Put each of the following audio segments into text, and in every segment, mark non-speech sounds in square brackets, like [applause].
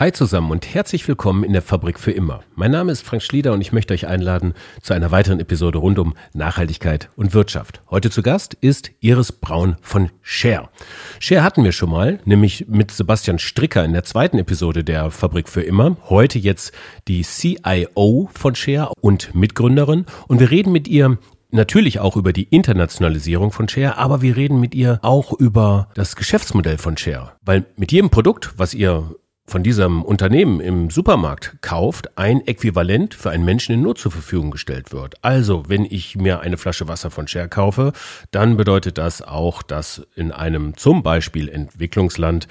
Hi zusammen und herzlich willkommen in der Fabrik für immer. Mein Name ist Frank Schlieder und ich möchte euch einladen zu einer weiteren Episode rund um Nachhaltigkeit und Wirtschaft. Heute zu Gast ist Iris Braun von Share. Share hatten wir schon mal, nämlich mit Sebastian Stricker in der zweiten Episode der Fabrik für immer. Heute jetzt die CIO von Share und Mitgründerin und wir reden mit ihr natürlich auch über die Internationalisierung von Share, aber wir reden mit ihr auch über das Geschäftsmodell von Share. Weil mit jedem Produkt, was ihr von diesem Unternehmen im Supermarkt kauft, ein Äquivalent für einen Menschen in Not zur Verfügung gestellt wird. Also, wenn ich mir eine Flasche Wasser von Share kaufe, dann bedeutet das auch, dass in einem zum Beispiel Entwicklungsland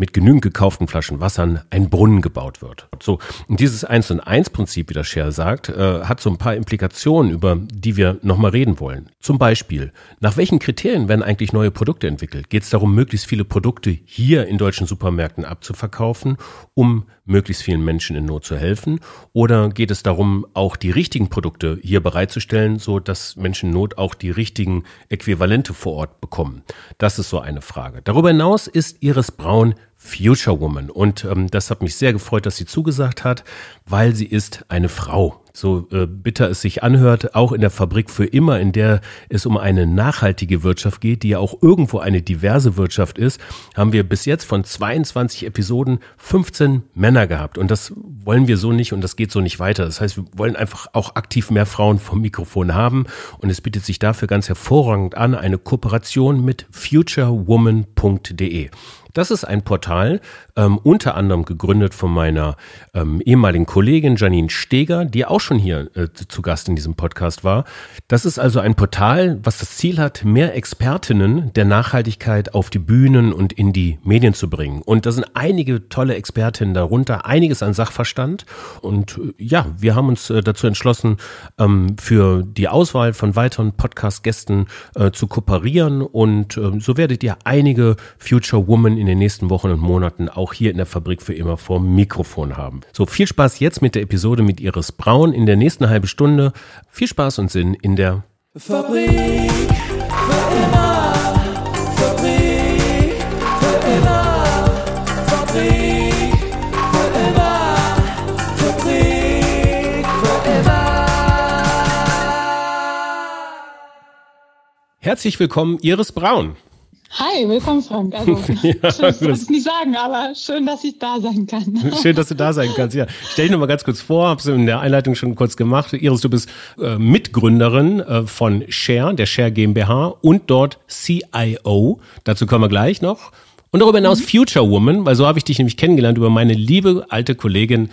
mit genügend gekauften Flaschen Wassern ein Brunnen gebaut wird. So, und dieses 1 und 1 Prinzip, wie das Share sagt, äh, hat so ein paar Implikationen, über die wir nochmal reden wollen. Zum Beispiel, nach welchen Kriterien werden eigentlich neue Produkte entwickelt? Geht es darum, möglichst viele Produkte hier in deutschen Supermärkten abzuverkaufen, um möglichst vielen Menschen in Not zu helfen? Oder geht es darum, auch die richtigen Produkte hier bereitzustellen, so dass Menschen in Not auch die richtigen Äquivalente vor Ort bekommen? Das ist so eine Frage. Darüber hinaus ist Iris Braun Future Woman. Und ähm, das hat mich sehr gefreut, dass sie zugesagt hat, weil sie ist eine Frau so äh, bitter es sich anhört, auch in der Fabrik für immer, in der es um eine nachhaltige Wirtschaft geht, die ja auch irgendwo eine diverse Wirtschaft ist, haben wir bis jetzt von 22 Episoden 15 Männer gehabt. Und das wollen wir so nicht und das geht so nicht weiter. Das heißt, wir wollen einfach auch aktiv mehr Frauen vom Mikrofon haben. Und es bietet sich dafür ganz hervorragend an, eine Kooperation mit futurewoman.de. Das ist ein Portal, ähm, unter anderem gegründet von meiner ähm, ehemaligen Kollegin Janine Steger, die auch schon hier äh, zu Gast in diesem Podcast war. Das ist also ein Portal, was das Ziel hat, mehr Expertinnen der Nachhaltigkeit auf die Bühnen und in die Medien zu bringen. Und da sind einige tolle Expertinnen darunter, einiges an Sachverstand. Und äh, ja, wir haben uns äh, dazu entschlossen, ähm, für die Auswahl von weiteren Podcast-Gästen äh, zu kooperieren. Und ähm, so werdet ihr einige Future Women in den nächsten Wochen und Monaten auch hier in der Fabrik für immer vor Mikrofon haben. So, viel Spaß jetzt mit der Episode mit Iris Braun in der nächsten halben Stunde. Viel Spaß und Sinn in der Fabrik für immer. Fabrik für immer. Fabrik für immer. Fabrik für immer. Herzlich willkommen, Iris Braun. Hi, willkommen Frank. Also, [laughs] ja, [laughs] schön, ich es nicht sagen, aber schön, dass ich da sein kann. [laughs] schön, dass du da sein kannst. Ja, stell dich noch mal ganz kurz vor, hab's in der Einleitung schon kurz gemacht. Iris, du bist äh, Mitgründerin äh, von Share, der Share GmbH und dort CIO. Dazu kommen wir gleich noch. Und darüber hinaus mhm. Future Woman, weil so habe ich dich nämlich kennengelernt über meine liebe alte Kollegin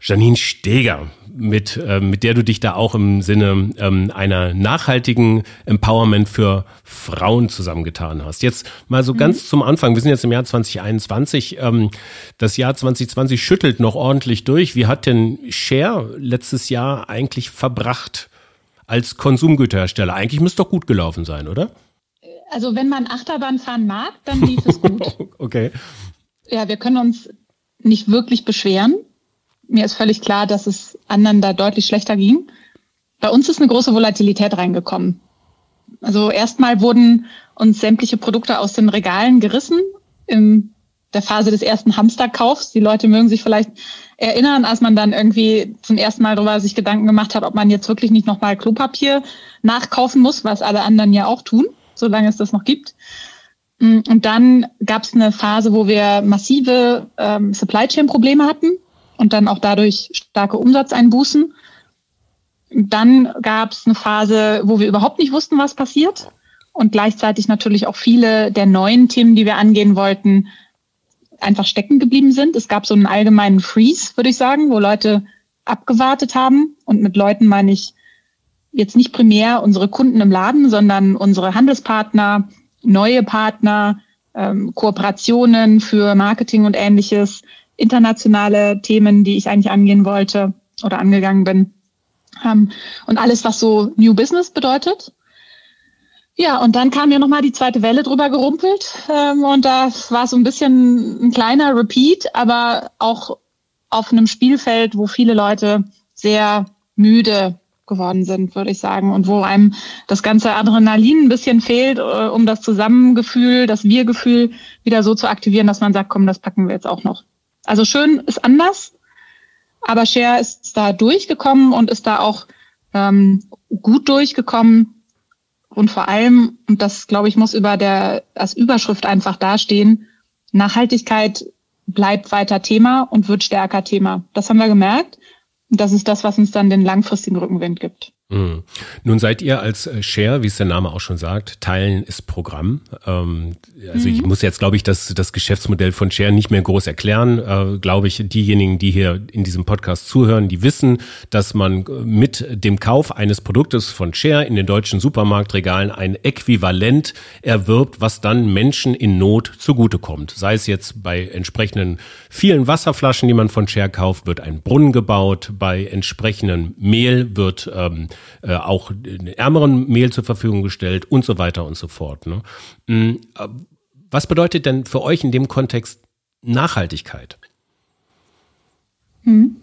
Janine Steger mit, äh, mit der du dich da auch im Sinne ähm, einer nachhaltigen Empowerment für Frauen zusammengetan hast. Jetzt mal so mhm. ganz zum Anfang. Wir sind jetzt im Jahr 2021. Ähm, das Jahr 2020 schüttelt noch ordentlich durch. Wie hat denn Share letztes Jahr eigentlich verbracht als Konsumgüterhersteller? Eigentlich müsste doch gut gelaufen sein, oder? Also wenn man Achterbahn fahren mag, dann lief es gut. [laughs] okay. Ja, wir können uns nicht wirklich beschweren mir ist völlig klar, dass es anderen da deutlich schlechter ging. Bei uns ist eine große Volatilität reingekommen. Also erstmal wurden uns sämtliche Produkte aus den Regalen gerissen in der Phase des ersten Hamsterkaufs. Die Leute mögen sich vielleicht erinnern, als man dann irgendwie zum ersten Mal darüber sich Gedanken gemacht hat, ob man jetzt wirklich nicht nochmal Klopapier nachkaufen muss, was alle anderen ja auch tun, solange es das noch gibt. Und dann gab es eine Phase, wo wir massive ähm, Supply Chain Probleme hatten und dann auch dadurch starke Umsatzeinbußen. Dann gab es eine Phase, wo wir überhaupt nicht wussten, was passiert und gleichzeitig natürlich auch viele der neuen Themen, die wir angehen wollten, einfach stecken geblieben sind. Es gab so einen allgemeinen Freeze, würde ich sagen, wo Leute abgewartet haben. Und mit Leuten meine ich jetzt nicht primär unsere Kunden im Laden, sondern unsere Handelspartner, neue Partner, ähm, Kooperationen für Marketing und ähnliches, internationale Themen, die ich eigentlich angehen wollte oder angegangen bin. Ähm, und alles, was so New Business bedeutet. Ja, und dann kam ja nochmal die zweite Welle drüber gerumpelt. Ähm, und da war so ein bisschen ein kleiner Repeat, aber auch auf einem Spielfeld, wo viele Leute sehr müde geworden sind, würde ich sagen, und wo einem das ganze Adrenalin ein bisschen fehlt, äh, um das Zusammengefühl, das Wir-Gefühl wieder so zu aktivieren, dass man sagt, komm, das packen wir jetzt auch noch. Also schön ist anders, aber Share ist da durchgekommen und ist da auch ähm, gut durchgekommen. Und vor allem, und das glaube ich muss über der als Überschrift einfach dastehen, Nachhaltigkeit bleibt weiter Thema und wird stärker Thema. Das haben wir gemerkt. Und das ist das, was uns dann den langfristigen Rückenwind gibt. Mhm. Nun seid ihr als äh, Share, wie es der Name auch schon sagt, Teilen ist Programm. Ähm, also mhm. ich muss jetzt, glaube ich, das, das Geschäftsmodell von Share nicht mehr groß erklären. Äh, glaube ich, diejenigen, die hier in diesem Podcast zuhören, die wissen, dass man mit dem Kauf eines Produktes von Share in den deutschen Supermarktregalen ein Äquivalent erwirbt, was dann Menschen in Not zugutekommt. Sei es jetzt bei entsprechenden vielen Wasserflaschen, die man von Share kauft, wird ein Brunnen gebaut, bei entsprechendem Mehl wird ähm, äh, auch ärmeren Mehl zur Verfügung gestellt und so weiter und so fort. Ne? Mm, äh, was bedeutet denn für euch in dem Kontext Nachhaltigkeit? Hm.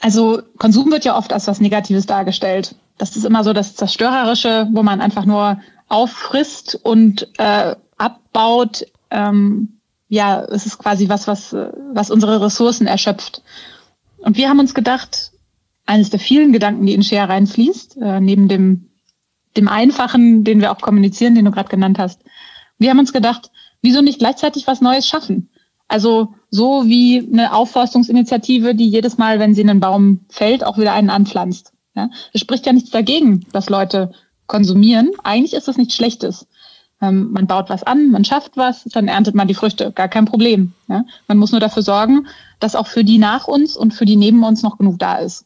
Also Konsum wird ja oft als was Negatives dargestellt. Das ist immer so das Zerstörerische, wo man einfach nur auffrisst und äh, abbaut. Ähm, ja, es ist quasi was, was, was unsere Ressourcen erschöpft. Und wir haben uns gedacht, eines der vielen Gedanken, die in Share reinfließt, äh, neben dem, dem einfachen, den wir auch kommunizieren, den du gerade genannt hast. Wir haben uns gedacht, wieso nicht gleichzeitig was Neues schaffen? Also so wie eine Aufforstungsinitiative, die jedes Mal, wenn sie einen Baum fällt, auch wieder einen anpflanzt. Ja? Es spricht ja nichts dagegen, dass Leute konsumieren. Eigentlich ist das nichts Schlechtes. Ähm, man baut was an, man schafft was, dann erntet man die Früchte. Gar kein Problem. Ja? Man muss nur dafür sorgen, dass auch für die nach uns und für die neben uns noch genug da ist.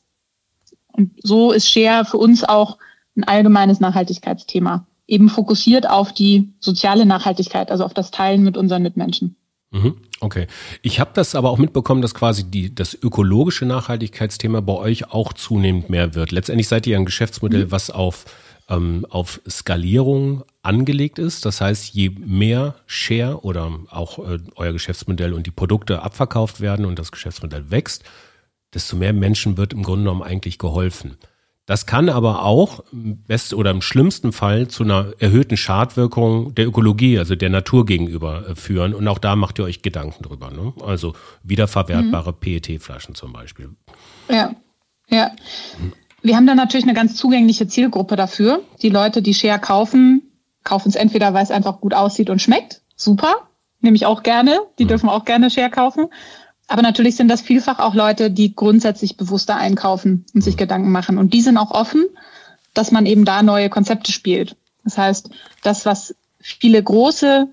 Und so ist Share für uns auch ein allgemeines Nachhaltigkeitsthema, eben fokussiert auf die soziale Nachhaltigkeit, also auf das Teilen mit unseren Mitmenschen. Mhm, okay. Ich habe das aber auch mitbekommen, dass quasi die, das ökologische Nachhaltigkeitsthema bei euch auch zunehmend mehr wird. Letztendlich seid ihr ein Geschäftsmodell, mhm. was auf, ähm, auf Skalierung angelegt ist. Das heißt, je mehr Share oder auch äh, euer Geschäftsmodell und die Produkte abverkauft werden und das Geschäftsmodell wächst, desto mehr Menschen wird im Grunde genommen eigentlich geholfen. Das kann aber auch im best oder im schlimmsten Fall zu einer erhöhten Schadwirkung der Ökologie, also der Natur gegenüber äh, führen. Und auch da macht ihr euch Gedanken drüber. Ne? Also wiederverwertbare mhm. PET-Flaschen zum Beispiel. Ja, ja. Wir haben da natürlich eine ganz zugängliche Zielgruppe dafür. Die Leute, die Share kaufen, kaufen es entweder, weil es einfach gut aussieht und schmeckt. Super. Nehme ich auch gerne. Die mhm. dürfen auch gerne Share kaufen. Aber natürlich sind das vielfach auch Leute, die grundsätzlich bewusster einkaufen und sich mhm. Gedanken machen. Und die sind auch offen, dass man eben da neue Konzepte spielt. Das heißt, das, was viele große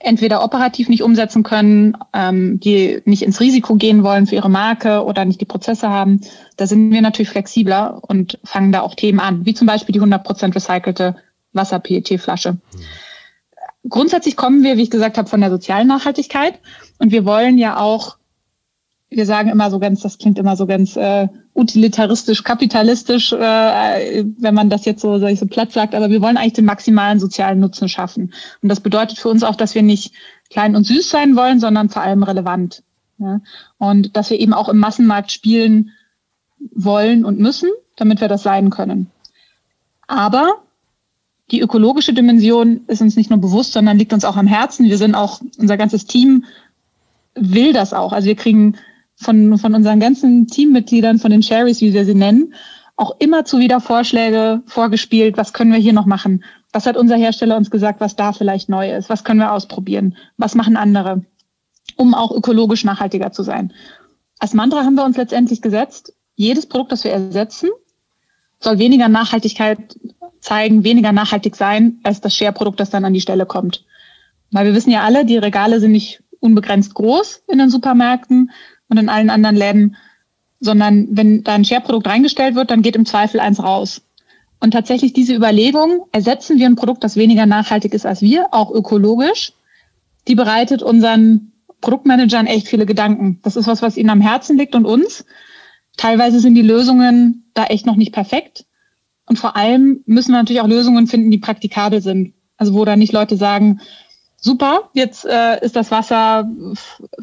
entweder operativ nicht umsetzen können, ähm, die nicht ins Risiko gehen wollen für ihre Marke oder nicht die Prozesse haben, da sind wir natürlich flexibler und fangen da auch Themen an, wie zum Beispiel die 100% recycelte Wasser-PET-Flasche. Grundsätzlich kommen wir, wie ich gesagt habe, von der sozialen Nachhaltigkeit und wir wollen ja auch wir sagen immer so ganz, das klingt immer so ganz äh, utilitaristisch, kapitalistisch, äh, wenn man das jetzt so, so platt sagt, aber wir wollen eigentlich den maximalen sozialen Nutzen schaffen. Und das bedeutet für uns auch, dass wir nicht klein und süß sein wollen, sondern vor allem relevant. Ja? Und dass wir eben auch im Massenmarkt spielen wollen und müssen, damit wir das sein können. Aber die ökologische Dimension ist uns nicht nur bewusst, sondern liegt uns auch am Herzen. Wir sind auch, unser ganzes Team will das auch. Also wir kriegen von, von unseren ganzen Teammitgliedern, von den Cherries, wie wir sie nennen, auch immer zu wieder Vorschläge vorgespielt, was können wir hier noch machen? Was hat unser Hersteller uns gesagt, was da vielleicht neu ist? Was können wir ausprobieren? Was machen andere? Um auch ökologisch nachhaltiger zu sein. Als Mantra haben wir uns letztendlich gesetzt, jedes Produkt, das wir ersetzen, soll weniger Nachhaltigkeit zeigen, weniger nachhaltig sein, als das Share-Produkt, das dann an die Stelle kommt. Weil wir wissen ja alle, die Regale sind nicht unbegrenzt groß in den Supermärkten und in allen anderen Läden, sondern wenn da ein Share-Produkt reingestellt wird, dann geht im Zweifel eins raus. Und tatsächlich diese Überlegung, ersetzen wir ein Produkt, das weniger nachhaltig ist als wir, auch ökologisch, die bereitet unseren Produktmanagern echt viele Gedanken. Das ist was, was ihnen am Herzen liegt und uns. Teilweise sind die Lösungen da echt noch nicht perfekt. Und vor allem müssen wir natürlich auch Lösungen finden, die praktikabel sind. Also wo da nicht Leute sagen, super, jetzt äh, ist das Wasser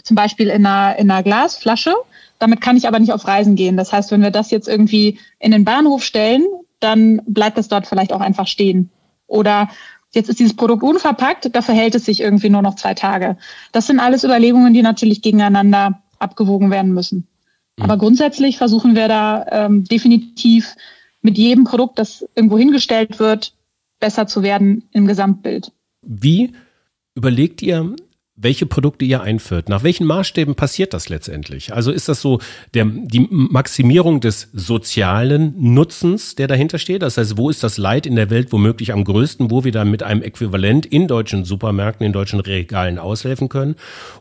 zum Beispiel in einer, in einer Glasflasche. Damit kann ich aber nicht auf Reisen gehen. Das heißt, wenn wir das jetzt irgendwie in den Bahnhof stellen, dann bleibt das dort vielleicht auch einfach stehen. Oder Jetzt ist dieses Produkt unverpackt, da verhält es sich irgendwie nur noch zwei Tage. Das sind alles Überlegungen, die natürlich gegeneinander abgewogen werden müssen. Mhm. Aber grundsätzlich versuchen wir da ähm, definitiv mit jedem Produkt, das irgendwo hingestellt wird, besser zu werden im Gesamtbild. Wie überlegt ihr, welche Produkte ihr einführt. Nach welchen Maßstäben passiert das letztendlich? Also ist das so der, die Maximierung des sozialen Nutzens, der dahinter steht? Das heißt, wo ist das Leid in der Welt womöglich am größten, wo wir dann mit einem Äquivalent in deutschen Supermärkten, in deutschen Regalen aushelfen können?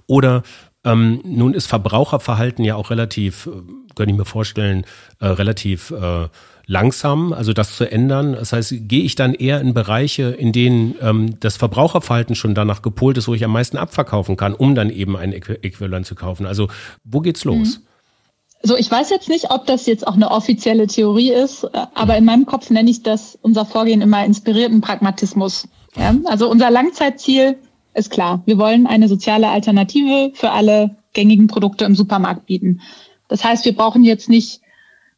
Oder ähm, nun ist Verbraucherverhalten ja auch relativ, äh, kann ich mir vorstellen, äh, relativ äh, langsam, also das zu ändern? Das heißt, gehe ich dann eher in Bereiche, in denen ähm, das Verbraucherverhalten schon danach gepolt ist, wo ich am meisten abverkaufen kann, um dann eben ein Äquivalent zu kaufen? Also wo geht's los? Mhm. So, ich weiß jetzt nicht, ob das jetzt auch eine offizielle Theorie ist, aber in meinem Kopf nenne ich das unser Vorgehen immer inspirierten Pragmatismus. Ja? Also unser Langzeitziel ist klar. Wir wollen eine soziale Alternative für alle gängigen Produkte im Supermarkt bieten. Das heißt, wir brauchen jetzt nicht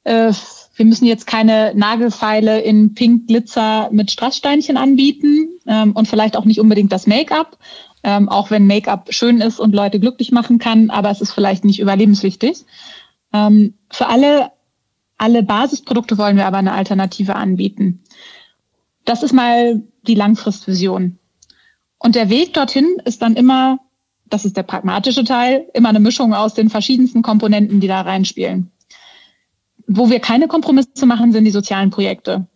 äh, wir müssen jetzt keine Nagelfeile in Pink Glitzer mit Strasssteinchen anbieten ähm, und vielleicht auch nicht unbedingt das Make-up, ähm, auch wenn Make-up schön ist und Leute glücklich machen kann, aber es ist vielleicht nicht überlebenswichtig. Ähm, für alle, alle Basisprodukte wollen wir aber eine Alternative anbieten. Das ist mal die Langfristvision. Und der Weg dorthin ist dann immer, das ist der pragmatische Teil, immer eine Mischung aus den verschiedensten Komponenten, die da reinspielen. Wo wir keine Kompromisse machen, sind die sozialen Projekte.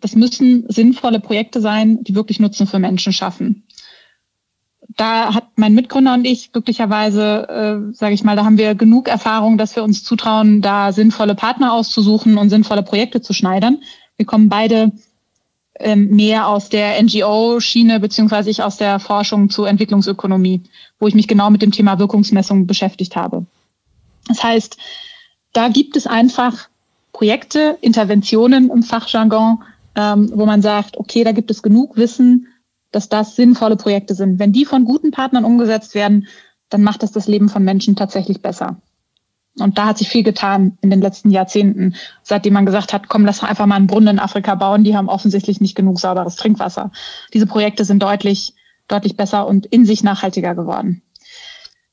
Das müssen sinnvolle Projekte sein, die wirklich Nutzen für Menschen schaffen. Da hat mein Mitgründer und ich glücklicherweise, äh, sage ich mal, da haben wir genug Erfahrung, dass wir uns zutrauen, da sinnvolle Partner auszusuchen und sinnvolle Projekte zu schneidern. Wir kommen beide ähm, mehr aus der NGO-Schiene beziehungsweise ich aus der Forschung zur Entwicklungsökonomie, wo ich mich genau mit dem Thema Wirkungsmessung beschäftigt habe. Das heißt, da gibt es einfach Projekte, Interventionen im Fachjargon, ähm, wo man sagt, okay, da gibt es genug Wissen, dass das sinnvolle Projekte sind. Wenn die von guten Partnern umgesetzt werden, dann macht das das Leben von Menschen tatsächlich besser. Und da hat sich viel getan in den letzten Jahrzehnten, seitdem man gesagt hat, komm, lass einfach mal einen Brunnen in Afrika bauen. Die haben offensichtlich nicht genug sauberes Trinkwasser. Diese Projekte sind deutlich, deutlich besser und in sich nachhaltiger geworden.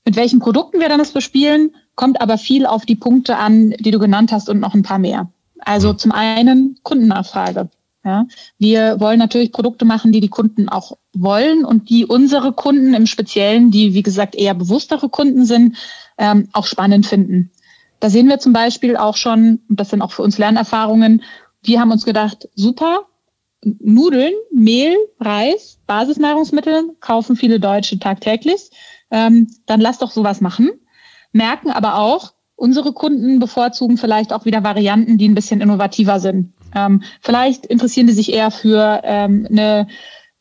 Mit welchen Produkten wir dann das bespielen, kommt aber viel auf die Punkte an, die du genannt hast und noch ein paar mehr. Also mhm. zum einen Kundennachfrage. Ja, wir wollen natürlich Produkte machen, die die Kunden auch wollen und die unsere Kunden im Speziellen, die wie gesagt eher bewusstere Kunden sind, ähm, auch spannend finden. Da sehen wir zum Beispiel auch schon, und das sind auch für uns Lernerfahrungen, wir haben uns gedacht, super, Nudeln, Mehl, Reis, Basisnahrungsmittel kaufen viele Deutsche tagtäglich ähm, dann lass doch sowas machen. Merken aber auch, unsere Kunden bevorzugen vielleicht auch wieder Varianten, die ein bisschen innovativer sind. Ähm, vielleicht interessieren die sich eher für ähm, eine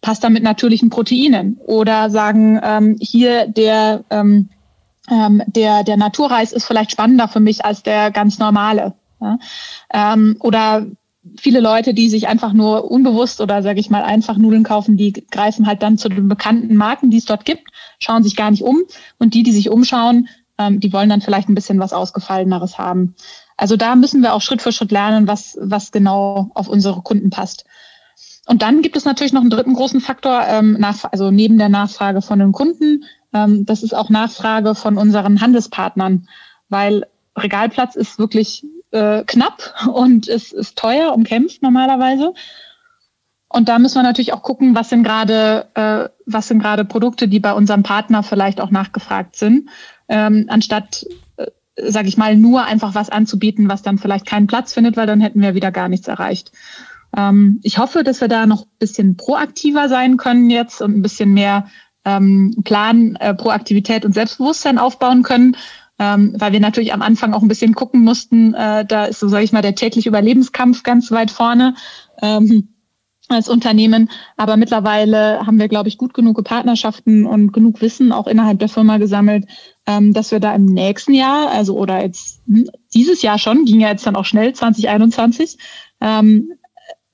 Pasta mit natürlichen Proteinen oder sagen, ähm, hier der, ähm, ähm, der, der Naturreis ist vielleicht spannender für mich als der ganz normale. Ja? Ähm, oder viele Leute, die sich einfach nur unbewusst oder sage ich mal einfach Nudeln kaufen, die greifen halt dann zu den bekannten Marken, die es dort gibt, schauen sich gar nicht um. Und die, die sich umschauen, ähm, die wollen dann vielleicht ein bisschen was Ausgefalleneres haben. Also da müssen wir auch Schritt für Schritt lernen, was, was genau auf unsere Kunden passt. Und dann gibt es natürlich noch einen dritten großen Faktor, ähm, nach, also neben der Nachfrage von den Kunden, ähm, das ist auch Nachfrage von unseren Handelspartnern, weil Regalplatz ist wirklich äh, knapp [laughs] und es ist teuer, umkämpft normalerweise. Und da müssen wir natürlich auch gucken, was sind gerade, äh, was sind gerade Produkte, die bei unserem Partner vielleicht auch nachgefragt sind, ähm, anstatt, äh, sage ich mal, nur einfach was anzubieten, was dann vielleicht keinen Platz findet, weil dann hätten wir wieder gar nichts erreicht. Ähm, ich hoffe, dass wir da noch ein bisschen proaktiver sein können jetzt und ein bisschen mehr ähm, Plan, äh, Proaktivität und Selbstbewusstsein aufbauen können ähm, weil wir natürlich am Anfang auch ein bisschen gucken mussten. Äh, da ist so, sage ich mal, der tägliche Überlebenskampf ganz weit vorne. Ähm, als Unternehmen. Aber mittlerweile haben wir, glaube ich, gut genug Partnerschaften und genug Wissen auch innerhalb der Firma gesammelt, ähm, dass wir da im nächsten Jahr, also oder jetzt hm, dieses Jahr schon, ging ja jetzt dann auch schnell, 2021, ähm,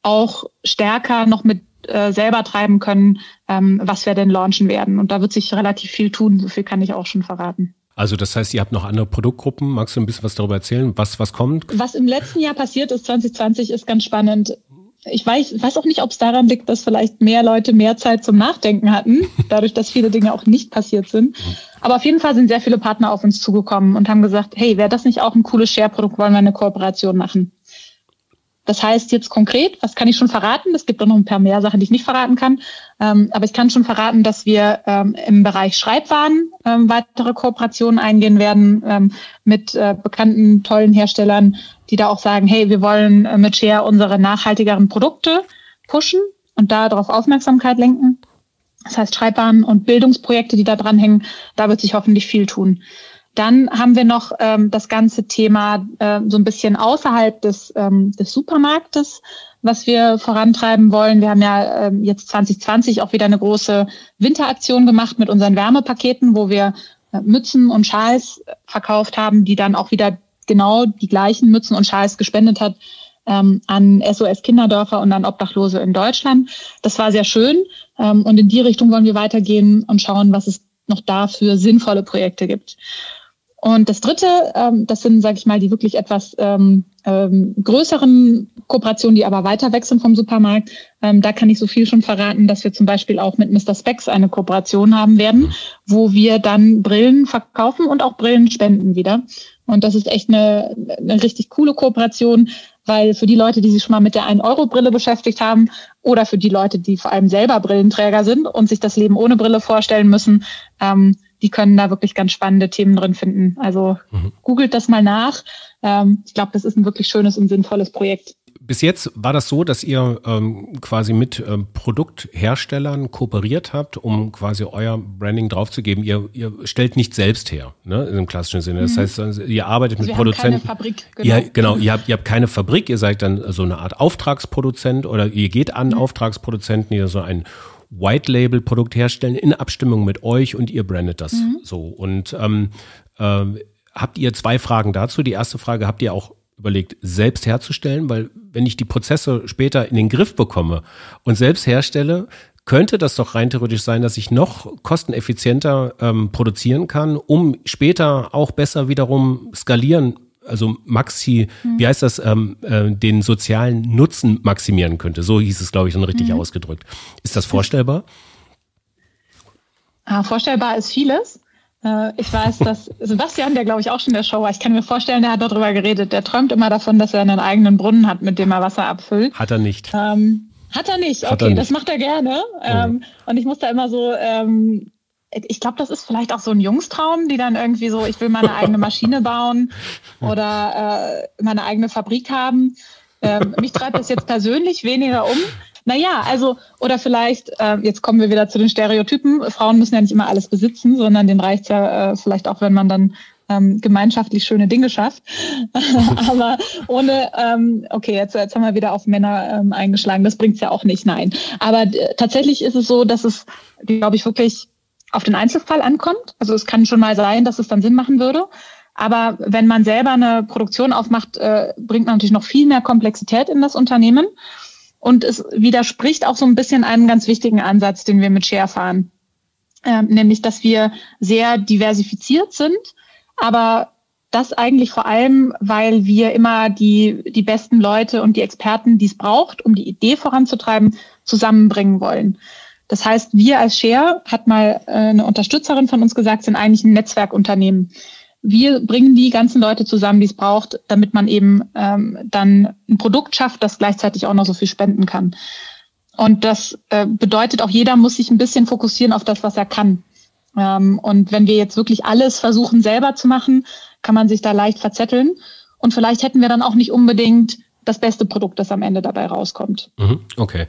auch stärker noch mit äh, selber treiben können, ähm, was wir denn launchen werden. Und da wird sich relativ viel tun, so viel kann ich auch schon verraten. Also das heißt, ihr habt noch andere Produktgruppen. Magst du ein bisschen was darüber erzählen? Was, was kommt? Was im letzten Jahr passiert ist, 2020, ist ganz spannend. Ich weiß, weiß auch nicht, ob es daran liegt, dass vielleicht mehr Leute mehr Zeit zum Nachdenken hatten, [laughs] dadurch, dass viele Dinge auch nicht passiert sind. Aber auf jeden Fall sind sehr viele Partner auf uns zugekommen und haben gesagt, hey, wäre das nicht auch ein cooles Share-Produkt, wollen wir eine Kooperation machen? Das heißt jetzt konkret, was kann ich schon verraten? Es gibt auch noch ein paar mehr Sachen, die ich nicht verraten kann. Ähm, aber ich kann schon verraten, dass wir ähm, im Bereich Schreibwaren ähm, weitere Kooperationen eingehen werden ähm, mit äh, bekannten, tollen Herstellern, die da auch sagen, hey, wir wollen äh, mit Share unsere nachhaltigeren Produkte pushen und da darauf Aufmerksamkeit lenken. Das heißt Schreibwaren und Bildungsprojekte, die da dranhängen, da wird sich hoffentlich viel tun. Dann haben wir noch ähm, das ganze Thema äh, so ein bisschen außerhalb des, ähm, des Supermarktes, was wir vorantreiben wollen. Wir haben ja ähm, jetzt 2020 auch wieder eine große Winteraktion gemacht mit unseren Wärmepaketen, wo wir äh, Mützen und Schals verkauft haben, die dann auch wieder genau die gleichen Mützen und Schals gespendet hat ähm, an SOS Kinderdörfer und an Obdachlose in Deutschland. Das war sehr schön ähm, und in die Richtung wollen wir weitergehen und schauen, was es noch dafür sinnvolle Projekte gibt. Und das Dritte, ähm, das sind, sage ich mal, die wirklich etwas ähm, ähm, größeren Kooperationen, die aber weiter weg sind vom Supermarkt. Ähm, da kann ich so viel schon verraten, dass wir zum Beispiel auch mit Mr. Specs eine Kooperation haben werden, wo wir dann Brillen verkaufen und auch Brillen spenden wieder. Und das ist echt eine, eine richtig coole Kooperation, weil für die Leute, die sich schon mal mit der 1-Euro-Brille beschäftigt haben oder für die Leute, die vor allem selber Brillenträger sind und sich das Leben ohne Brille vorstellen müssen, ähm, die können da wirklich ganz spannende Themen drin finden. Also mhm. googelt das mal nach. Ähm, ich glaube, das ist ein wirklich schönes und sinnvolles Projekt. Bis jetzt war das so, dass ihr ähm, quasi mit ähm, Produktherstellern kooperiert habt, um quasi euer Branding draufzugeben. Ihr, ihr stellt nicht selbst her, ne, im klassischen Sinne. Das mhm. heißt, also, ihr arbeitet also mit Produzenten. Keine Fabrik, genau. Ihr, genau, ihr habt, ihr habt keine Fabrik, ihr seid dann so eine Art Auftragsproduzent oder ihr geht an mhm. Auftragsproduzenten, ihr so ein White-Label-Produkt herstellen in Abstimmung mit euch und ihr brandet das mhm. so. Und ähm, äh, habt ihr zwei Fragen dazu? Die erste Frage, habt ihr auch überlegt, selbst herzustellen? Weil wenn ich die Prozesse später in den Griff bekomme und selbst herstelle, könnte das doch rein theoretisch sein, dass ich noch kosteneffizienter ähm, produzieren kann, um später auch besser wiederum skalieren also Maxi, mhm. wie heißt das, ähm, äh, den sozialen Nutzen maximieren könnte. So hieß es, glaube ich, dann richtig mhm. ausgedrückt. Ist das vorstellbar? Ah, vorstellbar ist vieles. Äh, ich weiß, dass [laughs] Sebastian, der glaube ich auch schon in der Show war, ich kann mir vorstellen, der hat darüber geredet. Der träumt immer davon, dass er einen eigenen Brunnen hat, mit dem er Wasser abfüllt. Hat er nicht. Ähm, hat er nicht, okay, er nicht. das macht er gerne. Ähm, Und ich muss da immer so ähm, ich glaube, das ist vielleicht auch so ein Jungstraum, die dann irgendwie so, ich will meine [laughs] eigene Maschine bauen oder äh, meine eigene Fabrik haben. Ähm, mich treibt das jetzt persönlich weniger um. Naja, also, oder vielleicht, äh, jetzt kommen wir wieder zu den Stereotypen. Frauen müssen ja nicht immer alles besitzen, sondern denen reicht ja äh, vielleicht auch, wenn man dann ähm, gemeinschaftlich schöne Dinge schafft. [laughs] Aber ohne, ähm, okay, jetzt, jetzt haben wir wieder auf Männer ähm, eingeschlagen. Das bringt's ja auch nicht, nein. Aber äh, tatsächlich ist es so, dass es, glaube ich, wirklich auf den Einzelfall ankommt. Also es kann schon mal sein, dass es dann Sinn machen würde. Aber wenn man selber eine Produktion aufmacht, äh, bringt man natürlich noch viel mehr Komplexität in das Unternehmen. Und es widerspricht auch so ein bisschen einem ganz wichtigen Ansatz, den wir mit Share fahren. Ähm, nämlich, dass wir sehr diversifiziert sind, aber das eigentlich vor allem, weil wir immer die, die besten Leute und die Experten, die es braucht, um die Idee voranzutreiben, zusammenbringen wollen. Das heißt, wir als Share, hat mal äh, eine Unterstützerin von uns gesagt, sind eigentlich ein Netzwerkunternehmen. Wir bringen die ganzen Leute zusammen, die es braucht, damit man eben ähm, dann ein Produkt schafft, das gleichzeitig auch noch so viel spenden kann. Und das äh, bedeutet auch, jeder muss sich ein bisschen fokussieren auf das, was er kann. Ähm, und wenn wir jetzt wirklich alles versuchen selber zu machen, kann man sich da leicht verzetteln. Und vielleicht hätten wir dann auch nicht unbedingt das beste Produkt, das am Ende dabei rauskommt. Mhm, okay.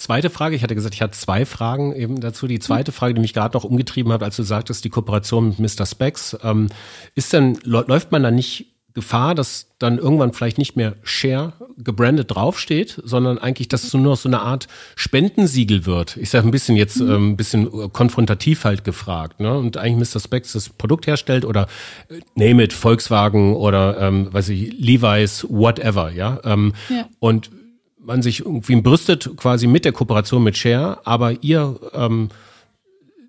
Zweite Frage, ich hatte gesagt, ich hatte zwei Fragen eben dazu. Die zweite Frage, die mich gerade noch umgetrieben hat, als du sagtest, die Kooperation mit Mr. Specs, ähm, ist denn, läuft man da nicht Gefahr, dass dann irgendwann vielleicht nicht mehr Share gebrandet draufsteht, sondern eigentlich, dass es nur noch so eine Art Spendensiegel wird. Ich sage ein bisschen jetzt mhm. ähm, ein bisschen konfrontativ halt gefragt. Ne? Und eigentlich Mr. Specs das Produkt herstellt oder äh, name it, Volkswagen oder ähm, weiß ich, Levi's, whatever, ja. Ähm, ja. Und man sich irgendwie brüstet quasi mit der Kooperation mit Share, aber ihr ähm,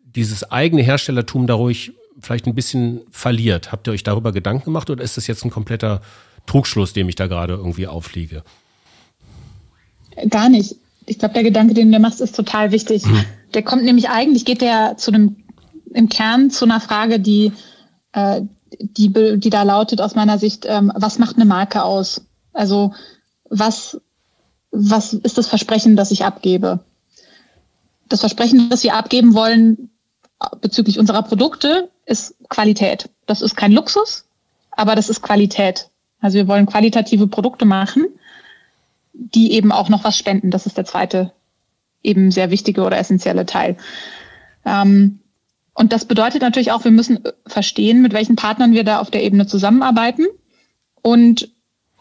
dieses eigene Herstellertum dadurch vielleicht ein bisschen verliert. Habt ihr euch darüber Gedanken gemacht oder ist das jetzt ein kompletter Trugschluss, dem ich da gerade irgendwie aufliege? Gar nicht. Ich glaube, der Gedanke, den du machst, ist total wichtig. Mhm. Der kommt nämlich eigentlich, geht der zu einem, im Kern zu einer Frage, die, äh, die, die da lautet aus meiner Sicht, ähm, was macht eine Marke aus? Also was, was ist das Versprechen, das ich abgebe? Das Versprechen, das wir abgeben wollen bezüglich unserer Produkte, ist Qualität. Das ist kein Luxus, aber das ist Qualität. Also wir wollen qualitative Produkte machen, die eben auch noch was spenden. Das ist der zweite eben sehr wichtige oder essentielle Teil. Ähm, und das bedeutet natürlich auch, wir müssen verstehen, mit welchen Partnern wir da auf der Ebene zusammenarbeiten und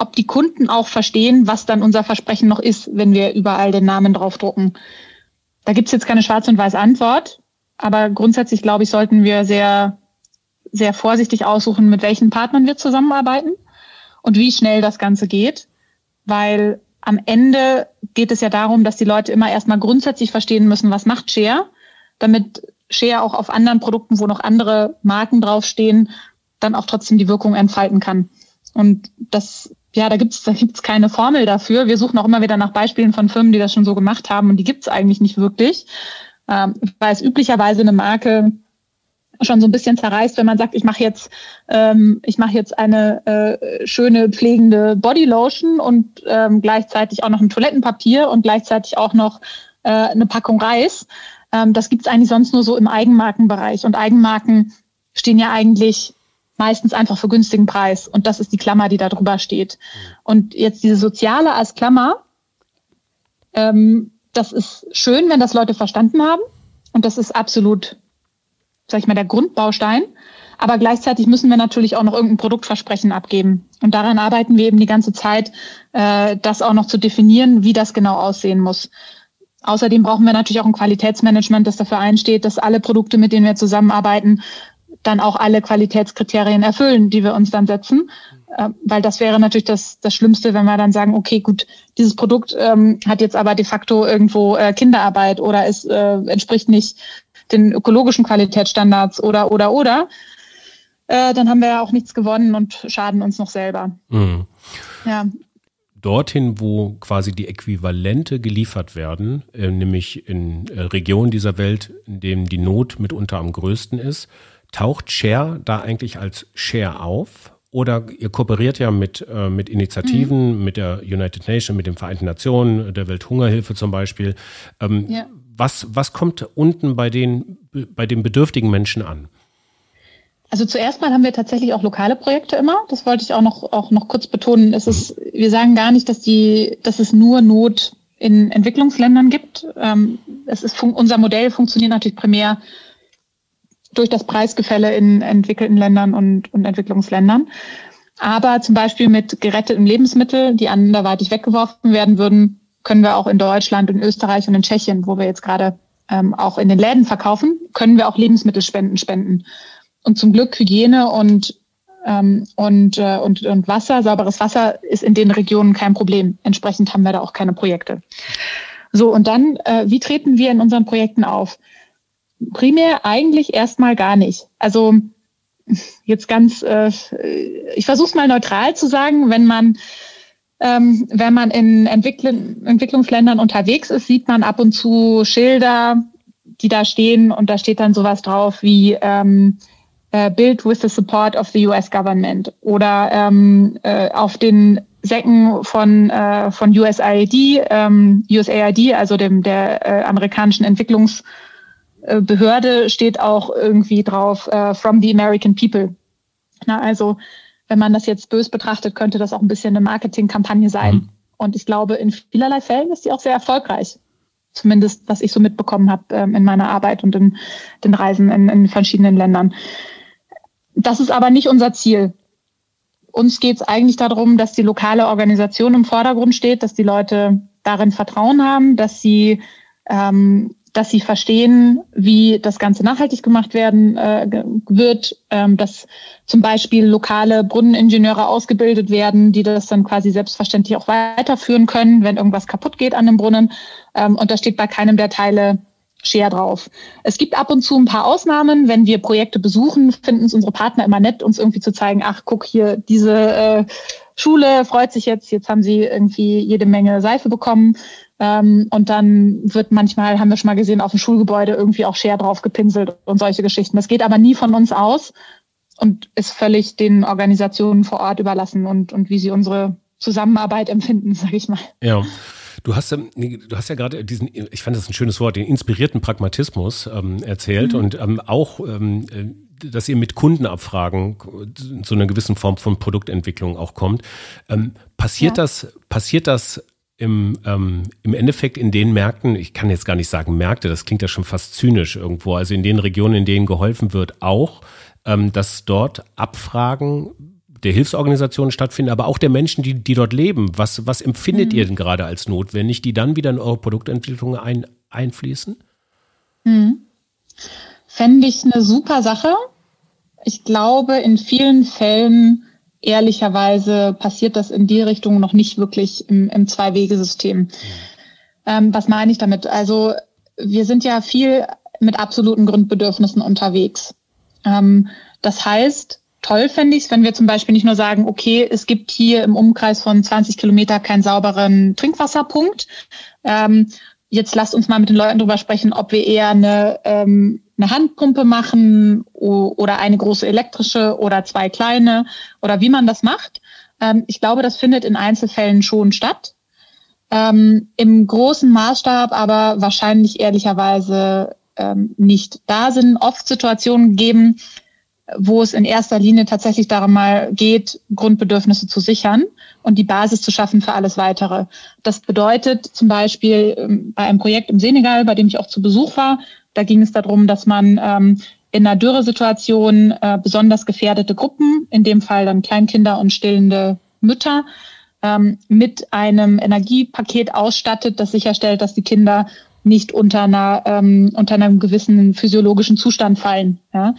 ob die Kunden auch verstehen, was dann unser Versprechen noch ist, wenn wir überall den Namen draufdrucken. Da gibt's jetzt keine schwarz und weiß Antwort, aber grundsätzlich glaube ich, sollten wir sehr, sehr vorsichtig aussuchen, mit welchen Partnern wir zusammenarbeiten und wie schnell das Ganze geht, weil am Ende geht es ja darum, dass die Leute immer erstmal grundsätzlich verstehen müssen, was macht Share, damit Share auch auf anderen Produkten, wo noch andere Marken draufstehen, dann auch trotzdem die Wirkung entfalten kann. Und das, ja, da gibt's da gibt's keine Formel dafür. Wir suchen auch immer wieder nach Beispielen von Firmen, die das schon so gemacht haben und die gibt's eigentlich nicht wirklich, ähm, weil es üblicherweise eine Marke schon so ein bisschen zerreißt, wenn man sagt, ich mache jetzt, ähm, ich mache jetzt eine äh, schöne pflegende Bodylotion und ähm, gleichzeitig auch noch ein Toilettenpapier und gleichzeitig auch noch äh, eine Packung Reis. Ähm, das gibt's eigentlich sonst nur so im Eigenmarkenbereich. Und Eigenmarken stehen ja eigentlich meistens einfach für günstigen Preis. Und das ist die Klammer, die da drüber steht. Und jetzt diese Soziale als Klammer, ähm, das ist schön, wenn das Leute verstanden haben. Und das ist absolut sag ich mal, der Grundbaustein. Aber gleichzeitig müssen wir natürlich auch noch irgendein Produktversprechen abgeben. Und daran arbeiten wir eben die ganze Zeit, äh, das auch noch zu definieren, wie das genau aussehen muss. Außerdem brauchen wir natürlich auch ein Qualitätsmanagement, das dafür einsteht, dass alle Produkte, mit denen wir zusammenarbeiten, dann auch alle Qualitätskriterien erfüllen, die wir uns dann setzen. Äh, weil das wäre natürlich das, das Schlimmste, wenn wir dann sagen, okay, gut, dieses Produkt ähm, hat jetzt aber de facto irgendwo äh, Kinderarbeit oder es äh, entspricht nicht den ökologischen Qualitätsstandards oder, oder, oder, äh, dann haben wir ja auch nichts gewonnen und schaden uns noch selber. Mhm. Ja. Dorthin, wo quasi die Äquivalente geliefert werden, äh, nämlich in Regionen dieser Welt, in denen die Not mitunter am größten ist, taucht Share da eigentlich als Share auf? Oder ihr kooperiert ja mit, äh, mit Initiativen, mhm. mit der United Nations, mit den Vereinten Nationen, der Welthungerhilfe zum Beispiel. Ähm, ja was, was kommt unten bei den, bei den bedürftigen Menschen an? Also zuerst mal haben wir tatsächlich auch lokale Projekte immer. Das wollte ich auch noch, auch noch kurz betonen. Es ist, wir sagen gar nicht, dass die, dass es nur Not in Entwicklungsländern gibt. Ähm, es ist, unser Modell funktioniert natürlich primär durch das Preisgefälle in entwickelten Ländern und, und Entwicklungsländern. Aber zum Beispiel mit geretteten Lebensmitteln, die anderweitig weggeworfen werden würden, können wir auch in Deutschland, in Österreich und in Tschechien, wo wir jetzt gerade ähm, auch in den Läden verkaufen, können wir auch Lebensmittelspenden spenden. Und zum Glück Hygiene und ähm, und, äh, und, und Wasser, sauberes Wasser ist in den Regionen kein Problem. Entsprechend haben wir da auch keine Projekte. So, und dann, äh, wie treten wir in unseren Projekten auf? Primär eigentlich erstmal gar nicht. Also jetzt ganz, äh, ich versuche es mal neutral zu sagen, wenn man ähm, wenn man in Entwickl Entwicklungsländern unterwegs ist, sieht man ab und zu Schilder, die da stehen und da steht dann sowas drauf wie ähm, äh, Build with the support of the US government oder ähm, äh, auf den Säcken von, äh, von USAID, ähm, USAID, also dem der äh, amerikanischen Entwicklungsbehörde, steht auch irgendwie drauf äh, From the American People. Na, also wenn man das jetzt bös betrachtet, könnte das auch ein bisschen eine Marketingkampagne sein. Mhm. Und ich glaube, in vielerlei Fällen ist die auch sehr erfolgreich. Zumindest, was ich so mitbekommen habe ähm, in meiner Arbeit und in den Reisen in, in verschiedenen Ländern. Das ist aber nicht unser Ziel. Uns geht es eigentlich darum, dass die lokale Organisation im Vordergrund steht, dass die Leute darin Vertrauen haben, dass sie ähm, dass sie verstehen, wie das Ganze nachhaltig gemacht werden äh, wird, ähm, dass zum Beispiel lokale Brunneningenieure ausgebildet werden, die das dann quasi selbstverständlich auch weiterführen können, wenn irgendwas kaputt geht an dem Brunnen. Ähm, und da steht bei keinem der Teile Share drauf. Es gibt ab und zu ein paar Ausnahmen. Wenn wir Projekte besuchen, finden es unsere Partner immer nett, uns irgendwie zu zeigen, ach, guck hier, diese äh, Schule freut sich jetzt, jetzt haben sie irgendwie jede Menge Seife bekommen. Ähm, und dann wird manchmal, haben wir schon mal gesehen, auf dem Schulgebäude irgendwie auch Share drauf gepinselt und solche Geschichten. Das geht aber nie von uns aus und ist völlig den Organisationen vor Ort überlassen und, und wie sie unsere Zusammenarbeit empfinden, [laughs] sage ich mal. Ja. Du hast, du hast ja gerade diesen, ich fand das ein schönes Wort, den inspirierten Pragmatismus ähm, erzählt mhm. und ähm, auch, ähm, dass ihr mit Kundenabfragen zu einer gewissen Form von Produktentwicklung auch kommt. Ähm, passiert ja. das, passiert das im, ähm, im Endeffekt in den Märkten, ich kann jetzt gar nicht sagen Märkte, das klingt ja schon fast zynisch irgendwo, also in den Regionen, in denen geholfen wird, auch, ähm, dass dort Abfragen der Hilfsorganisationen stattfinden, aber auch der Menschen, die, die dort leben. Was, was empfindet mhm. ihr denn gerade als notwendig, die dann wieder in eure Produktentwicklung ein, einfließen? Mhm. Fände ich eine super Sache. Ich glaube, in vielen Fällen ehrlicherweise passiert das in die Richtung noch nicht wirklich im, im Zwei-Wege-System. Mhm. Ähm, was meine ich damit? Also wir sind ja viel mit absoluten Grundbedürfnissen unterwegs. Ähm, das heißt, toll fände ich es, wenn wir zum Beispiel nicht nur sagen, okay, es gibt hier im Umkreis von 20 Kilometer keinen sauberen Trinkwasserpunkt. Ähm, jetzt lasst uns mal mit den Leuten drüber sprechen, ob wir eher eine ähm, eine Handpumpe machen oder eine große elektrische oder zwei kleine oder wie man das macht. Ähm, ich glaube, das findet in Einzelfällen schon statt. Ähm, Im großen Maßstab aber wahrscheinlich ehrlicherweise ähm, nicht. Da sind oft Situationen gegeben, wo es in erster Linie tatsächlich darum mal geht, Grundbedürfnisse zu sichern und die Basis zu schaffen für alles weitere. Das bedeutet zum Beispiel bei einem Projekt im Senegal, bei dem ich auch zu Besuch war, da ging es darum, dass man ähm, in einer Dürresituation äh, besonders gefährdete Gruppen, in dem Fall dann Kleinkinder und stillende Mütter, ähm, mit einem Energiepaket ausstattet, das sicherstellt, dass die Kinder nicht unter einer ähm, unter einem gewissen physiologischen Zustand fallen. Ja.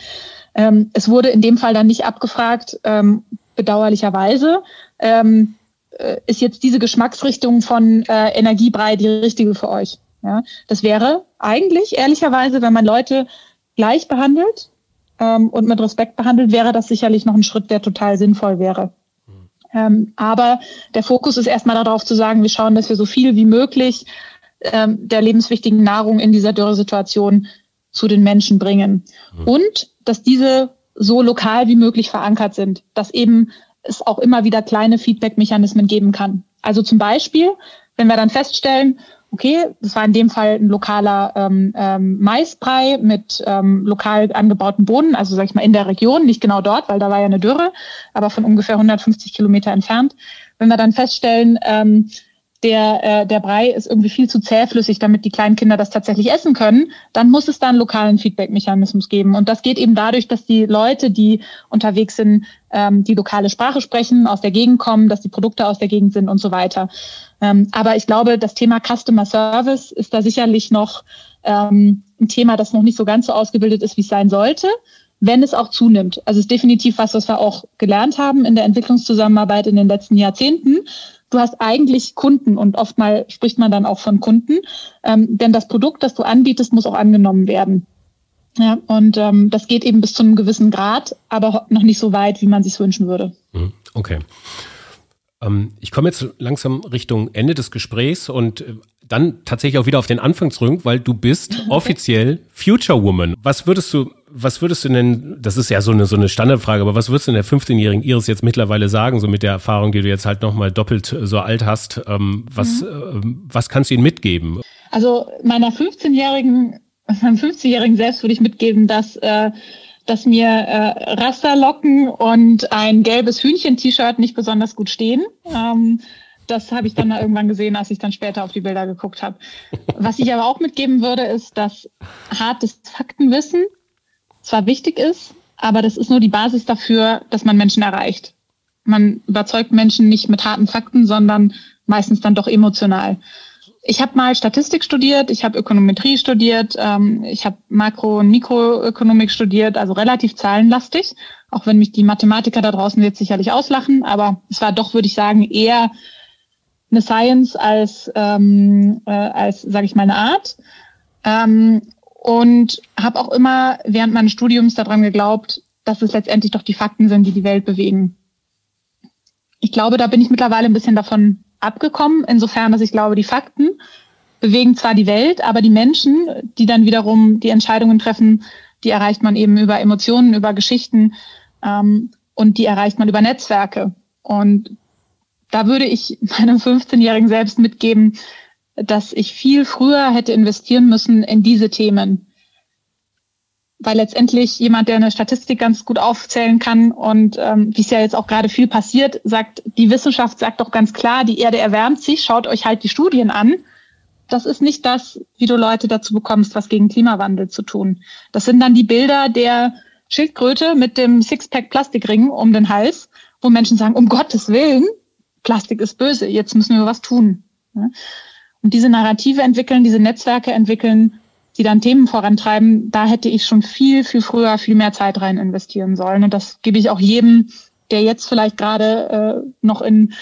Ähm, es wurde in dem Fall dann nicht abgefragt, ähm, bedauerlicherweise. Ähm, äh, ist jetzt diese Geschmacksrichtung von äh, Energiebrei die richtige für euch? Ja, das wäre eigentlich, ehrlicherweise, wenn man Leute gleich behandelt ähm, und mit Respekt behandelt, wäre das sicherlich noch ein Schritt, der total sinnvoll wäre. Mhm. Ähm, aber der Fokus ist erstmal darauf zu sagen, wir schauen, dass wir so viel wie möglich ähm, der lebenswichtigen Nahrung in dieser Dürresituation zu den Menschen bringen. Mhm. Und dass diese so lokal wie möglich verankert sind, dass eben es auch immer wieder kleine Feedback-Mechanismen geben kann. Also zum Beispiel, wenn wir dann feststellen, okay, das war in dem Fall ein lokaler ähm, ähm, Maisbrei mit ähm, lokal angebauten Bohnen, also sag ich mal in der Region, nicht genau dort, weil da war ja eine Dürre, aber von ungefähr 150 Kilometer entfernt. Wenn wir dann feststellen, ähm, der, äh, der Brei ist irgendwie viel zu zähflüssig, damit die kleinen Kinder das tatsächlich essen können, dann muss es da einen lokalen Feedback-Mechanismus geben. Und das geht eben dadurch, dass die Leute, die unterwegs sind, ähm, die lokale Sprache sprechen, aus der Gegend kommen, dass die Produkte aus der Gegend sind und so weiter. Ähm, aber ich glaube, das Thema Customer Service ist da sicherlich noch ähm, ein Thema, das noch nicht so ganz so ausgebildet ist, wie es sein sollte wenn es auch zunimmt. Also es ist definitiv was, was wir auch gelernt haben in der Entwicklungszusammenarbeit in den letzten Jahrzehnten du hast eigentlich Kunden und oftmal spricht man dann auch von Kunden, ähm, denn das Produkt, das du anbietest, muss auch angenommen werden. Ja, und ähm, das geht eben bis zu einem gewissen Grad, aber noch nicht so weit, wie man sich wünschen würde. Mhm, okay. Ähm, ich komme jetzt langsam Richtung Ende des Gesprächs und äh, dann tatsächlich auch wieder auf den Anfang zurück, weil du bist [laughs] offiziell Future Woman. Was würdest du, was würdest du denn, das ist ja so eine, so eine Standardfrage, aber was würdest du in der 15-jährigen Iris jetzt mittlerweile sagen, so mit der Erfahrung, die du jetzt halt nochmal doppelt so alt hast? Ähm, was, mhm. äh, was kannst du ihnen mitgeben? Also meiner 15-jährigen, meinem 15-jährigen selbst würde ich mitgeben, dass, äh, dass mir äh, Rasterlocken und ein gelbes Hühnchen-T-Shirt nicht besonders gut stehen. Ähm, das habe ich dann mal irgendwann gesehen, als ich dann später auf die Bilder geguckt habe. Was ich aber auch mitgeben würde, ist, dass hartes Faktenwissen zwar wichtig ist, aber das ist nur die Basis dafür, dass man Menschen erreicht. Man überzeugt Menschen nicht mit harten Fakten, sondern meistens dann doch emotional. Ich habe mal Statistik studiert, ich habe Ökonometrie studiert, ähm, ich habe Makro- und Mikroökonomik studiert, also relativ zahlenlastig, auch wenn mich die Mathematiker da draußen jetzt sicherlich auslachen, aber es war doch, würde ich sagen, eher eine Science als, ähm, äh, als sage ich mal, eine Art. Ähm, und habe auch immer während meines Studiums daran geglaubt, dass es letztendlich doch die Fakten sind, die die Welt bewegen. Ich glaube, da bin ich mittlerweile ein bisschen davon abgekommen, insofern, dass ich glaube, die Fakten bewegen zwar die Welt, aber die Menschen, die dann wiederum die Entscheidungen treffen, die erreicht man eben über Emotionen, über Geschichten ähm, und die erreicht man über Netzwerke. Und da würde ich [laughs] meinem 15-Jährigen selbst mitgeben, dass ich viel früher hätte investieren müssen in diese Themen. Weil letztendlich jemand, der eine Statistik ganz gut aufzählen kann und ähm, wie es ja jetzt auch gerade viel passiert, sagt, die Wissenschaft sagt doch ganz klar, die Erde erwärmt sich, schaut euch halt die Studien an. Das ist nicht das, wie du Leute dazu bekommst, was gegen Klimawandel zu tun. Das sind dann die Bilder der Schildkröte mit dem Sixpack Plastikring um den Hals, wo Menschen sagen, um Gottes Willen, Plastik ist böse, jetzt müssen wir was tun. Und diese Narrative entwickeln, diese Netzwerke entwickeln, die dann Themen vorantreiben, da hätte ich schon viel, viel früher, viel mehr Zeit rein investieren sollen. Und das gebe ich auch jedem, der jetzt vielleicht gerade äh, noch in,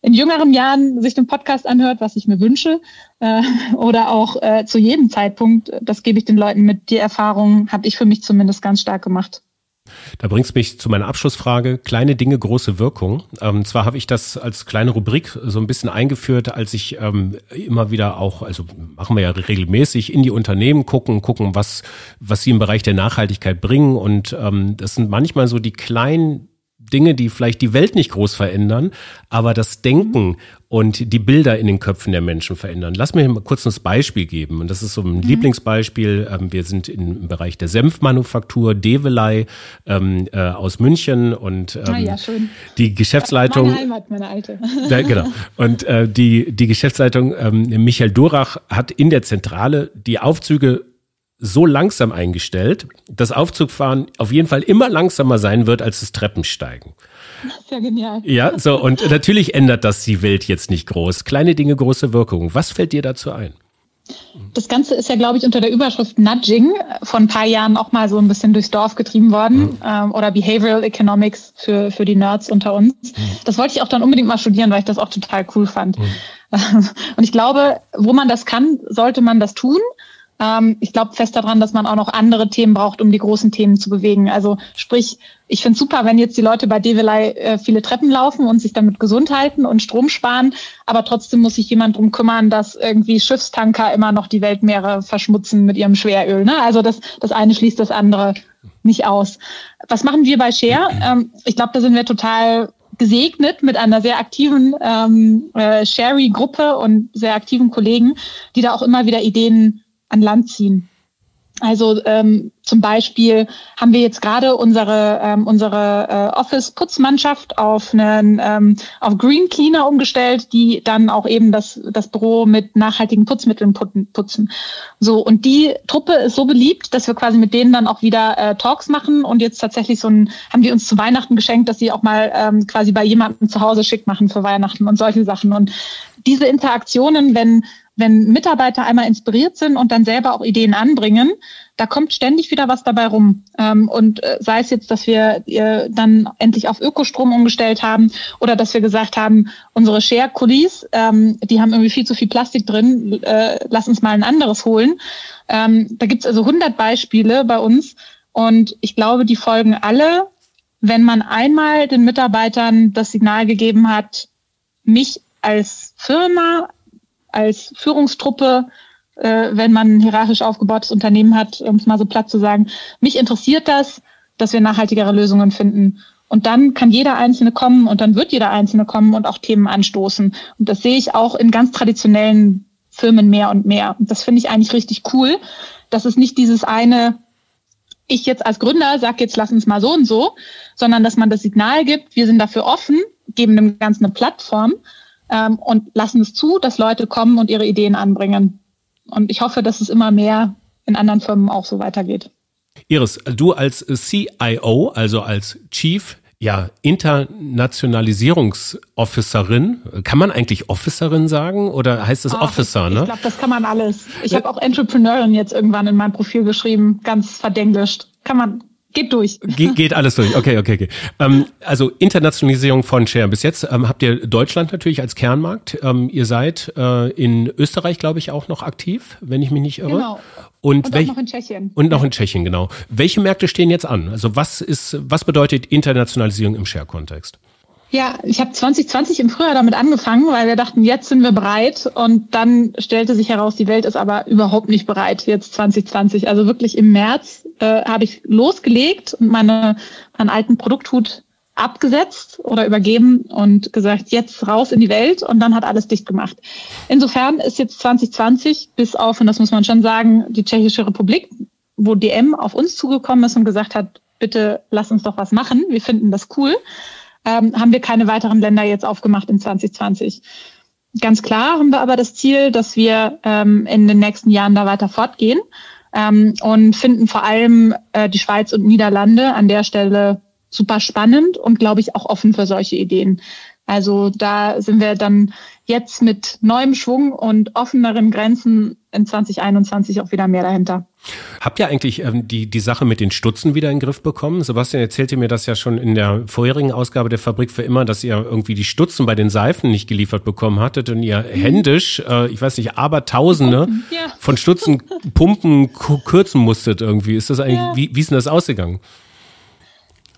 in jüngeren Jahren sich den Podcast anhört, was ich mir wünsche, äh, oder auch äh, zu jedem Zeitpunkt, das gebe ich den Leuten mit. Die Erfahrung habe ich für mich zumindest ganz stark gemacht. Da bringst mich zu meiner Abschlussfrage. Kleine Dinge, große Wirkung. Ähm, zwar habe ich das als kleine Rubrik so ein bisschen eingeführt, als ich ähm, immer wieder auch, also machen wir ja regelmäßig in die Unternehmen gucken, gucken, was, was sie im Bereich der Nachhaltigkeit bringen. Und ähm, das sind manchmal so die kleinen Dinge, die vielleicht die Welt nicht groß verändern, aber das Denken und die Bilder in den Köpfen der Menschen verändern. Lass mir mal kurz ein Beispiel geben. Und das ist so ein mhm. Lieblingsbeispiel. Ähm, wir sind im Bereich der Senfmanufaktur, Develei ähm, äh, aus München und ähm, ah, ja, schön. die Geschäftsleitung. Meine Heimat, meine alte. Da, genau. Und äh, die, die Geschäftsleitung ähm, Michael Durach hat in der Zentrale die Aufzüge so langsam eingestellt, dass Aufzugfahren auf jeden Fall immer langsamer sein wird als das Treppensteigen. Das ist ja genial. Ja, so, und natürlich ändert das die Welt jetzt nicht groß. Kleine Dinge, große Wirkung. Was fällt dir dazu ein? Das Ganze ist ja, glaube ich, unter der Überschrift Nudging vor ein paar Jahren auch mal so ein bisschen durchs Dorf getrieben worden mhm. ähm, oder Behavioral Economics für, für die Nerds unter uns. Mhm. Das wollte ich auch dann unbedingt mal studieren, weil ich das auch total cool fand. Mhm. [laughs] Und ich glaube, wo man das kann, sollte man das tun. Ähm, ich glaube fest daran, dass man auch noch andere Themen braucht, um die großen Themen zu bewegen. Also sprich, ich finde super, wenn jetzt die Leute bei Develei äh, viele Treppen laufen und sich damit gesund halten und Strom sparen, aber trotzdem muss sich jemand drum kümmern, dass irgendwie Schiffstanker immer noch die Weltmeere verschmutzen mit ihrem Schweröl. Ne? Also das, das eine schließt das andere nicht aus. Was machen wir bei Share? Ähm, ich glaube, da sind wir total gesegnet mit einer sehr aktiven ähm, äh, Sherry-Gruppe und sehr aktiven Kollegen, die da auch immer wieder Ideen an Land ziehen. Also ähm, zum Beispiel haben wir jetzt gerade unsere ähm, unsere äh, Office-Putzmannschaft auf einen ähm, auf Green Cleaner umgestellt, die dann auch eben das das Büro mit nachhaltigen Putzmitteln putzen. So und die Truppe ist so beliebt, dass wir quasi mit denen dann auch wieder äh, Talks machen und jetzt tatsächlich so ein haben die uns zu Weihnachten geschenkt, dass sie auch mal ähm, quasi bei jemandem zu Hause schick machen für Weihnachten und solche Sachen und diese Interaktionen, wenn wenn Mitarbeiter einmal inspiriert sind und dann selber auch Ideen anbringen, da kommt ständig wieder was dabei rum. Ähm, und äh, sei es jetzt, dass wir äh, dann endlich auf Ökostrom umgestellt haben oder dass wir gesagt haben, unsere Share-Kulis, ähm, die haben irgendwie viel zu viel Plastik drin, äh, lass uns mal ein anderes holen. Ähm, da gibt's also 100 Beispiele bei uns und ich glaube, die folgen alle, wenn man einmal den Mitarbeitern das Signal gegeben hat, mich als Firma, als Führungstruppe, äh, wenn man ein hierarchisch aufgebautes Unternehmen hat, um es mal so platt zu sagen. Mich interessiert das, dass wir nachhaltigere Lösungen finden. Und dann kann jeder Einzelne kommen und dann wird jeder Einzelne kommen und auch Themen anstoßen. Und das sehe ich auch in ganz traditionellen Firmen mehr und mehr. Und das finde ich eigentlich richtig cool, dass es nicht dieses eine, ich jetzt als Gründer sage jetzt lass uns mal so und so, sondern dass man das Signal gibt, wir sind dafür offen, geben dem Ganzen eine Plattform ähm, und lassen es zu, dass Leute kommen und ihre Ideen anbringen. Und ich hoffe, dass es immer mehr in anderen Firmen auch so weitergeht. Iris, du als CIO, also als Chief ja, Internationalisierungsofficerin. Kann man eigentlich Officerin sagen oder heißt es oh, Officer, ich, ne? Ich glaube, das kann man alles. Ich habe auch Entrepreneurin jetzt irgendwann in meinem Profil geschrieben, ganz verdenglischt. Kann man, geht durch. Ge geht alles durch. Okay, okay, okay. Ähm, also Internationalisierung von Share. Bis jetzt ähm, habt ihr Deutschland natürlich als Kernmarkt. Ähm, ihr seid äh, in Österreich, glaube ich, auch noch aktiv, wenn ich mich nicht irre. Genau. Und, Und auch noch in Tschechien. Und noch in Tschechien, genau. Welche Märkte stehen jetzt an? Also was ist, was bedeutet Internationalisierung im Share-Kontext? Ja, ich habe 2020 im Frühjahr damit angefangen, weil wir dachten, jetzt sind wir bereit. Und dann stellte sich heraus, die Welt ist aber überhaupt nicht bereit, jetzt 2020. Also wirklich im März äh, habe ich losgelegt und meine, meinen alten Produkthut abgesetzt oder übergeben und gesagt, jetzt raus in die Welt und dann hat alles dicht gemacht. Insofern ist jetzt 2020 bis auf, und das muss man schon sagen, die Tschechische Republik, wo DM auf uns zugekommen ist und gesagt hat, bitte lass uns doch was machen, wir finden das cool ähm, haben wir keine weiteren Länder jetzt aufgemacht in 2020. Ganz klar haben wir aber das Ziel, dass wir ähm, in den nächsten Jahren da weiter fortgehen ähm, und finden vor allem äh, die Schweiz und Niederlande an der Stelle super spannend und glaube ich auch offen für solche Ideen. Also da sind wir dann jetzt mit neuem Schwung und offeneren Grenzen in 2021 auch wieder mehr dahinter. Habt ihr eigentlich ähm, die, die Sache mit den Stutzen wieder in den Griff bekommen? Sebastian erzählte mir das ja schon in der vorherigen Ausgabe der Fabrik für immer, dass ihr irgendwie die Stutzen bei den Seifen nicht geliefert bekommen hattet und ihr mhm. händisch, äh, ich weiß nicht, aber Tausende ja. von Stutzen pumpen kürzen musstet irgendwie. Ist das eigentlich, ja. wie, wie ist denn das ausgegangen?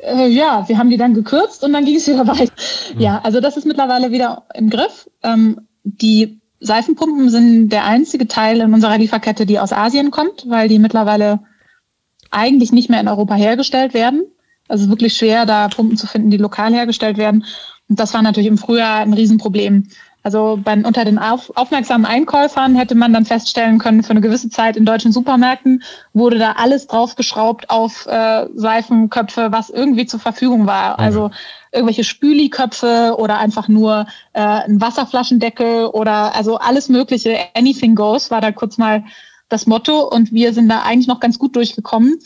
Äh, ja, wir haben die dann gekürzt und dann ging es wieder [laughs] weiter. Mhm. Ja, also das ist mittlerweile wieder im Griff. Ähm, die Seifenpumpen sind der einzige Teil in unserer Lieferkette, die aus Asien kommt, weil die mittlerweile eigentlich nicht mehr in Europa hergestellt werden. Also wirklich schwer, da Pumpen zu finden, die lokal hergestellt werden. Und das war natürlich im Frühjahr ein Riesenproblem. Also bei, unter den auf, aufmerksamen Einkäufern hätte man dann feststellen können, für eine gewisse Zeit in deutschen Supermärkten wurde da alles draufgeschraubt auf äh, Seifenköpfe, was irgendwie zur Verfügung war. Mhm. Also irgendwelche Spüliköpfe oder einfach nur äh, ein Wasserflaschendeckel oder also alles Mögliche. Anything goes war da kurz mal das Motto und wir sind da eigentlich noch ganz gut durchgekommen.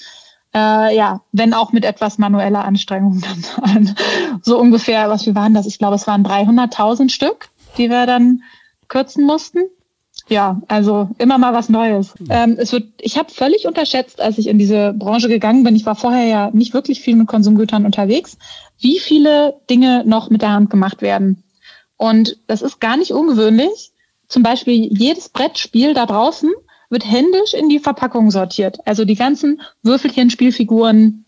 Äh, ja, wenn auch mit etwas manueller Anstrengung dann. [laughs] so ungefähr, was wir waren das? Ich glaube, es waren 300.000 Stück, die wir dann kürzen mussten. Ja, also immer mal was Neues. Ähm, es wird, ich habe völlig unterschätzt, als ich in diese Branche gegangen bin. Ich war vorher ja nicht wirklich viel mit Konsumgütern unterwegs wie viele Dinge noch mit der Hand gemacht werden. Und das ist gar nicht ungewöhnlich. Zum Beispiel jedes Brettspiel da draußen wird händisch in die Verpackung sortiert. Also die ganzen Würfelchen, Spielfiguren,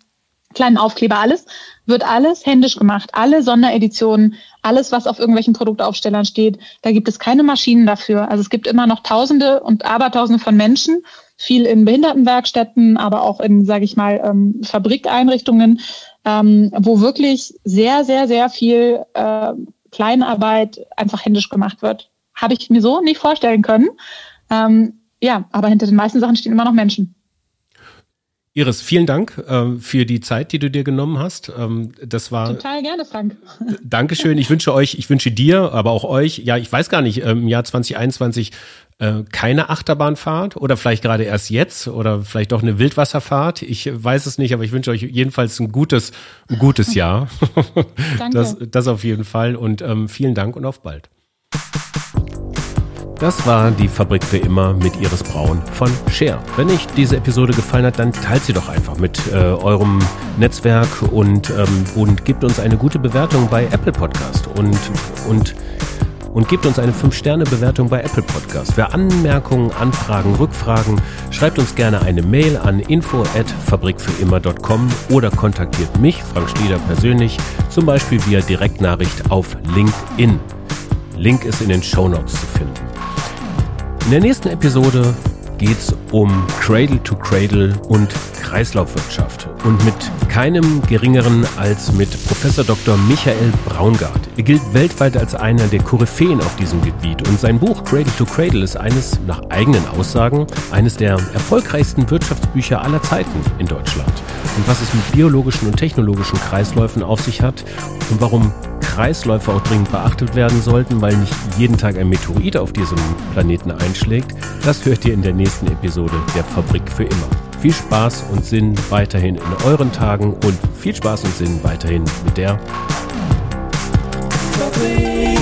kleinen Aufkleber, alles wird alles händisch gemacht. Alle Sondereditionen, alles, was auf irgendwelchen Produktaufstellern steht, da gibt es keine Maschinen dafür. Also es gibt immer noch Tausende und Abertausende von Menschen, viel in Behindertenwerkstätten, aber auch in, sage ich mal, ähm, Fabrikeinrichtungen, ähm, wo wirklich sehr, sehr, sehr viel äh, Kleinarbeit einfach händisch gemacht wird. Habe ich mir so nicht vorstellen können. Ähm, ja, aber hinter den meisten Sachen stehen immer noch Menschen. Iris, vielen Dank äh, für die Zeit, die du dir genommen hast. Ähm, das war total gerne, Frank. [laughs] Dankeschön. Ich wünsche euch, ich wünsche dir, aber auch euch. Ja, ich weiß gar nicht. Ähm, Im Jahr 2021 äh, keine Achterbahnfahrt oder vielleicht gerade erst jetzt oder vielleicht doch eine Wildwasserfahrt. Ich weiß es nicht, aber ich wünsche euch jedenfalls ein gutes, ein gutes Jahr. [laughs] Danke. Das, das auf jeden Fall und ähm, vielen Dank und auf bald. Das war die Fabrik für immer mit Iris Braun von Share. Wenn euch diese Episode gefallen hat, dann teilt sie doch einfach mit äh, eurem Netzwerk und, ähm, und gebt uns eine gute Bewertung bei Apple Podcast und, und und gebt uns eine 5-Sterne-Bewertung bei Apple Podcast. Für Anmerkungen, Anfragen, Rückfragen, schreibt uns gerne eine Mail an info@fabrikfürimmer.com oder kontaktiert mich, Frank Schlieder, persönlich, zum Beispiel via Direktnachricht auf LinkedIn. Link ist in den Show Notes zu finden. In der nächsten Episode geht es um Cradle to Cradle und Kreislaufwirtschaft und mit keinem geringeren als mit Professor Dr. Michael Braungart. Er gilt weltweit als einer der Koryphäen auf diesem Gebiet und sein Buch Cradle to Cradle ist eines, nach eigenen Aussagen, eines der erfolgreichsten Wirtschaftsbücher aller Zeiten in Deutschland. Und was es mit biologischen und technologischen Kreisläufen auf sich hat und warum Kreisläufe auch dringend beachtet werden sollten, weil nicht jeden Tag ein Meteorit auf diesem Planeten einschlägt, das hört ihr in der nächsten Episode der Fabrik für immer. Viel Spaß und Sinn weiterhin in euren Tagen und viel Spaß und Sinn weiterhin mit der Fabrik.